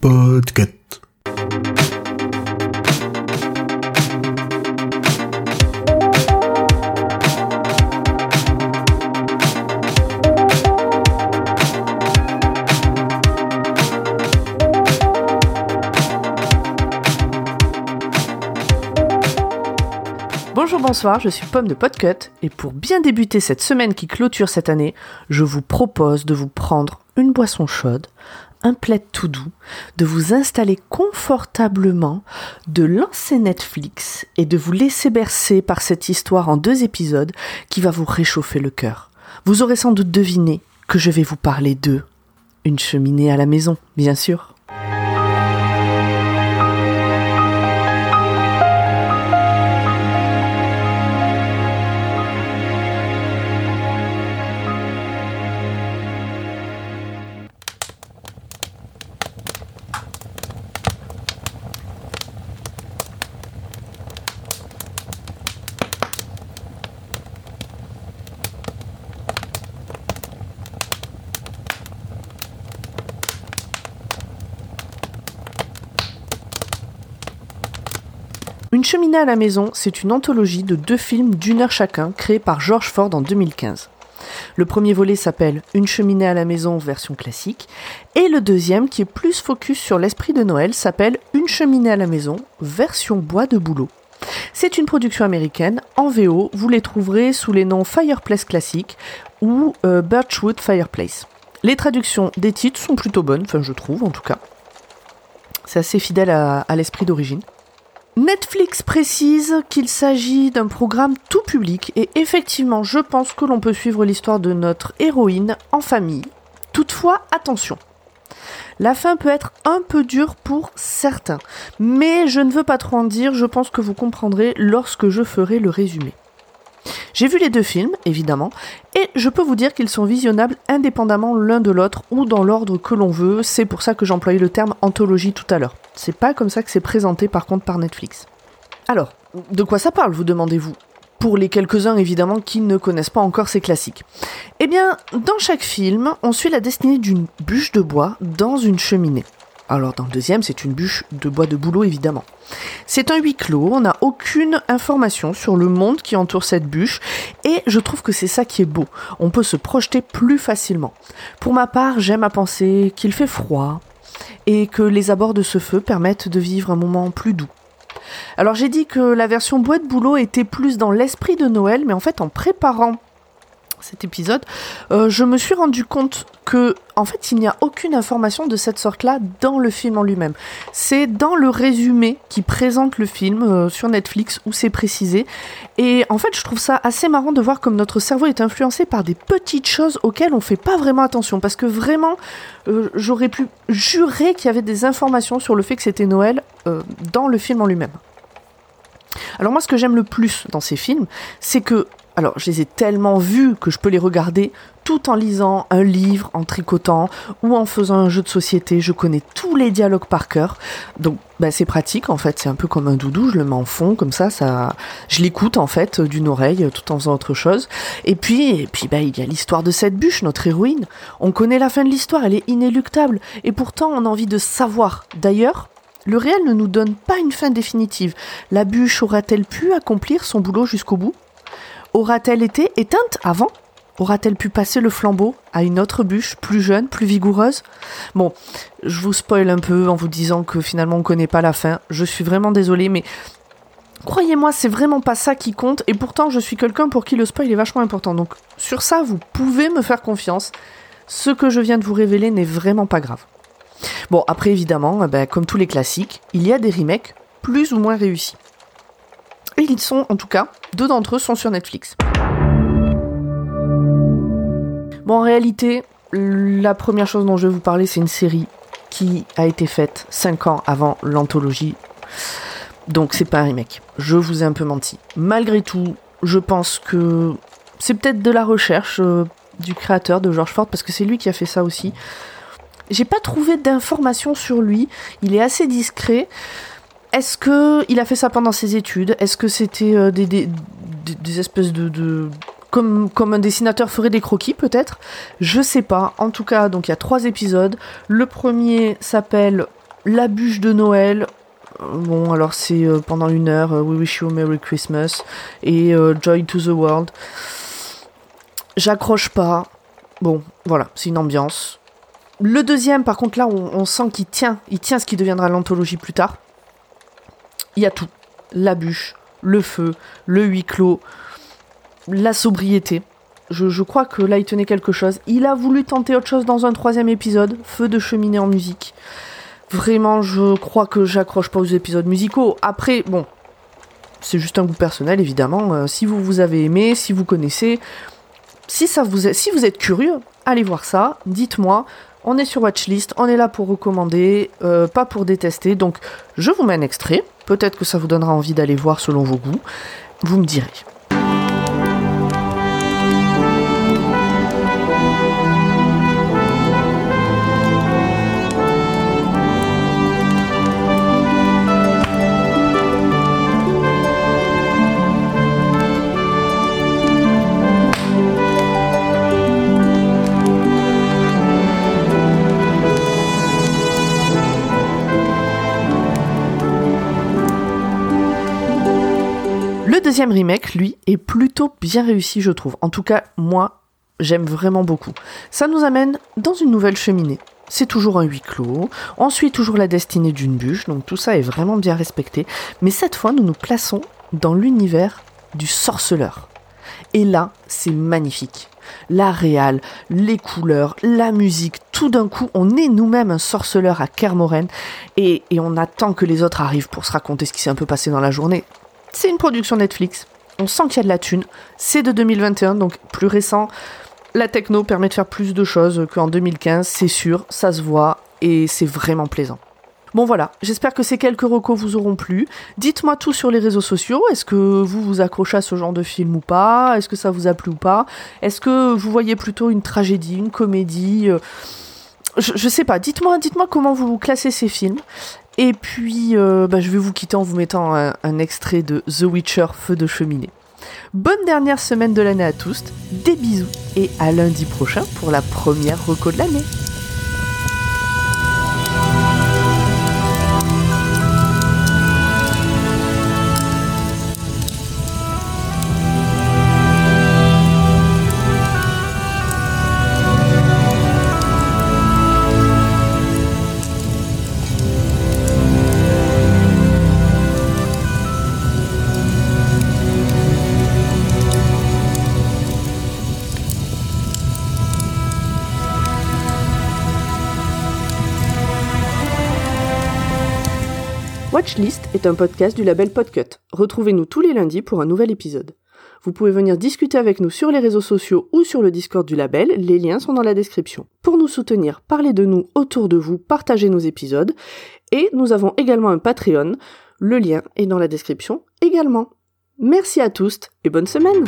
Podcast. Bonjour, bonsoir, je suis Pomme de Podcut et pour bien débuter cette semaine qui clôture cette année, je vous propose de vous prendre une boisson chaude, un plaid tout doux, de vous installer confortablement, de lancer Netflix et de vous laisser bercer par cette histoire en deux épisodes qui va vous réchauffer le cœur. Vous aurez sans doute deviné que je vais vous parler de une cheminée à la maison, bien sûr. Une cheminée à la maison, c'est une anthologie de deux films d'une heure chacun, créés par George Ford en 2015. Le premier volet s'appelle Une cheminée à la maison version classique, et le deuxième, qui est plus focus sur l'esprit de Noël, s'appelle Une cheminée à la maison version bois de boulot. C'est une production américaine, en VO, vous les trouverez sous les noms Fireplace Classic ou euh, Birchwood Fireplace. Les traductions des titres sont plutôt bonnes, enfin je trouve en tout cas. C'est assez fidèle à l'esprit d'origine. Netflix précise qu'il s'agit d'un programme tout public et effectivement je pense que l'on peut suivre l'histoire de notre héroïne en famille. Toutefois, attention. La fin peut être un peu dure pour certains, mais je ne veux pas trop en dire, je pense que vous comprendrez lorsque je ferai le résumé. J'ai vu les deux films, évidemment, et je peux vous dire qu'ils sont visionnables indépendamment l'un de l'autre ou dans l'ordre que l'on veut, c'est pour ça que j'employais le terme anthologie tout à l'heure. C'est pas comme ça que c'est présenté par contre par Netflix. Alors, de quoi ça parle, vous demandez-vous? Pour les quelques-uns évidemment qui ne connaissent pas encore ces classiques. Eh bien, dans chaque film, on suit la destinée d'une bûche de bois dans une cheminée. Alors dans le deuxième, c'est une bûche de bois de boulot évidemment. C'est un huis clos, on n'a aucune information sur le monde qui entoure cette bûche et je trouve que c'est ça qui est beau. On peut se projeter plus facilement. Pour ma part, j'aime à penser qu'il fait froid et que les abords de ce feu permettent de vivre un moment plus doux. Alors j'ai dit que la version bois de boulot était plus dans l'esprit de Noël, mais en fait en préparant cet épisode, euh, je me suis rendu compte que, en fait, il n'y a aucune information de cette sorte-là dans le film en lui-même. C'est dans le résumé qui présente le film euh, sur Netflix où c'est précisé. Et en fait, je trouve ça assez marrant de voir comme notre cerveau est influencé par des petites choses auxquelles on fait pas vraiment attention. Parce que vraiment, euh, j'aurais pu jurer qu'il y avait des informations sur le fait que c'était Noël dans le film en lui-même. Alors moi, ce que j'aime le plus dans ces films, c'est que alors, je les ai tellement vus que je peux les regarder tout en lisant un livre, en tricotant ou en faisant un jeu de société. Je connais tous les dialogues par cœur. Donc, bah, c'est pratique en fait. C'est un peu comme un doudou. Je le mets en fond comme ça. ça... Je l'écoute en fait d'une oreille tout en faisant autre chose. Et puis, et puis bah, il y a l'histoire de cette bûche, notre héroïne. On connaît la fin de l'histoire. Elle est inéluctable. Et pourtant, on a envie de savoir. D'ailleurs, le réel ne nous donne pas une fin définitive. La bûche aura-t-elle pu accomplir son boulot jusqu'au bout? Aura-t-elle été éteinte avant? Aura-t-elle pu passer le flambeau à une autre bûche, plus jeune, plus vigoureuse? Bon, je vous spoil un peu en vous disant que finalement on connaît pas la fin. Je suis vraiment désolée, mais croyez-moi, c'est vraiment pas ça qui compte. Et pourtant, je suis quelqu'un pour qui le spoil est vachement important. Donc sur ça, vous pouvez me faire confiance. Ce que je viens de vous révéler n'est vraiment pas grave. Bon, après évidemment, ben, comme tous les classiques, il y a des remakes plus ou moins réussis. Et ils sont, en tout cas, deux d'entre eux sont sur Netflix. Bon, en réalité, la première chose dont je vais vous parler, c'est une série qui a été faite 5 ans avant l'anthologie. Donc c'est pas un remake. Je vous ai un peu menti. Malgré tout, je pense que c'est peut-être de la recherche euh, du créateur de George Ford, parce que c'est lui qui a fait ça aussi. J'ai pas trouvé d'informations sur lui. Il est assez discret. Est-ce que il a fait ça pendant ses études? Est-ce que c'était euh, des, des, espèces de, comme, comme un dessinateur ferait des croquis peut-être? Je sais pas. En tout cas, donc il y a trois épisodes. Le premier s'appelle La bûche de Noël. Bon, alors c'est euh, pendant une heure, euh, We Wish You a Merry Christmas et euh, Joy to the World. J'accroche pas. Bon, voilà, c'est une ambiance. Le deuxième, par contre, là, on, on sent qu'il tient, il tient ce qui deviendra l'anthologie plus tard. Il y a tout. La bûche, le feu, le huis clos, la sobriété. Je, crois que là, il tenait quelque chose. Il a voulu tenter autre chose dans un troisième épisode, feu de cheminée en musique. Vraiment, je crois que j'accroche pas aux épisodes musicaux. Après, bon, c'est juste un goût personnel, évidemment. Euh, si vous vous avez aimé, si vous connaissez, si ça vous est, si vous êtes curieux, allez voir ça. Dites-moi. On est sur Watchlist, on est là pour recommander, euh, pas pour détester. Donc, je vous mets un extrait. Peut-être que ça vous donnera envie d'aller voir selon vos goûts. Vous me direz. Deuxième remake, lui, est plutôt bien réussi, je trouve. En tout cas, moi, j'aime vraiment beaucoup. Ça nous amène dans une nouvelle cheminée. C'est toujours un huis clos. On suit toujours la destinée d'une bûche, donc tout ça est vraiment bien respecté. Mais cette fois, nous nous plaçons dans l'univers du sorceleur. Et là, c'est magnifique. La réal, les couleurs, la musique, tout d'un coup, on est nous-mêmes un sorceleur à Kermoren et, et on attend que les autres arrivent pour se raconter ce qui s'est un peu passé dans la journée. C'est une production Netflix. On sent qu'il y a de la thune. C'est de 2021, donc plus récent. La techno permet de faire plus de choses qu'en 2015, c'est sûr, ça se voit et c'est vraiment plaisant. Bon voilà, j'espère que ces quelques recos vous auront plu. Dites-moi tout sur les réseaux sociaux. Est-ce que vous vous accrochez à ce genre de film ou pas? Est-ce que ça vous a plu ou pas? Est-ce que vous voyez plutôt une tragédie, une comédie Euh, je, je sais pas. Dites-moi, dites-moi comment vous classez ces films. Et puis, euh, bah, je vais vous quitter en vous mettant un, un extrait de The Witcher Feu de cheminée. Bonne dernière semaine de l'année à tous, des bisous et à lundi prochain pour la première reco de l'année. Watchlist est un podcast du label Podcut. Retrouvez-nous tous les lundis pour un nouvel épisode. Vous pouvez venir discuter avec nous sur les réseaux sociaux ou sur le Discord du label, les liens sont dans la description. Pour nous soutenir, parlez de nous autour de vous, partagez nos épisodes, et nous avons également un Patreon, le lien est dans la description également. Merci à tous et bonne semaine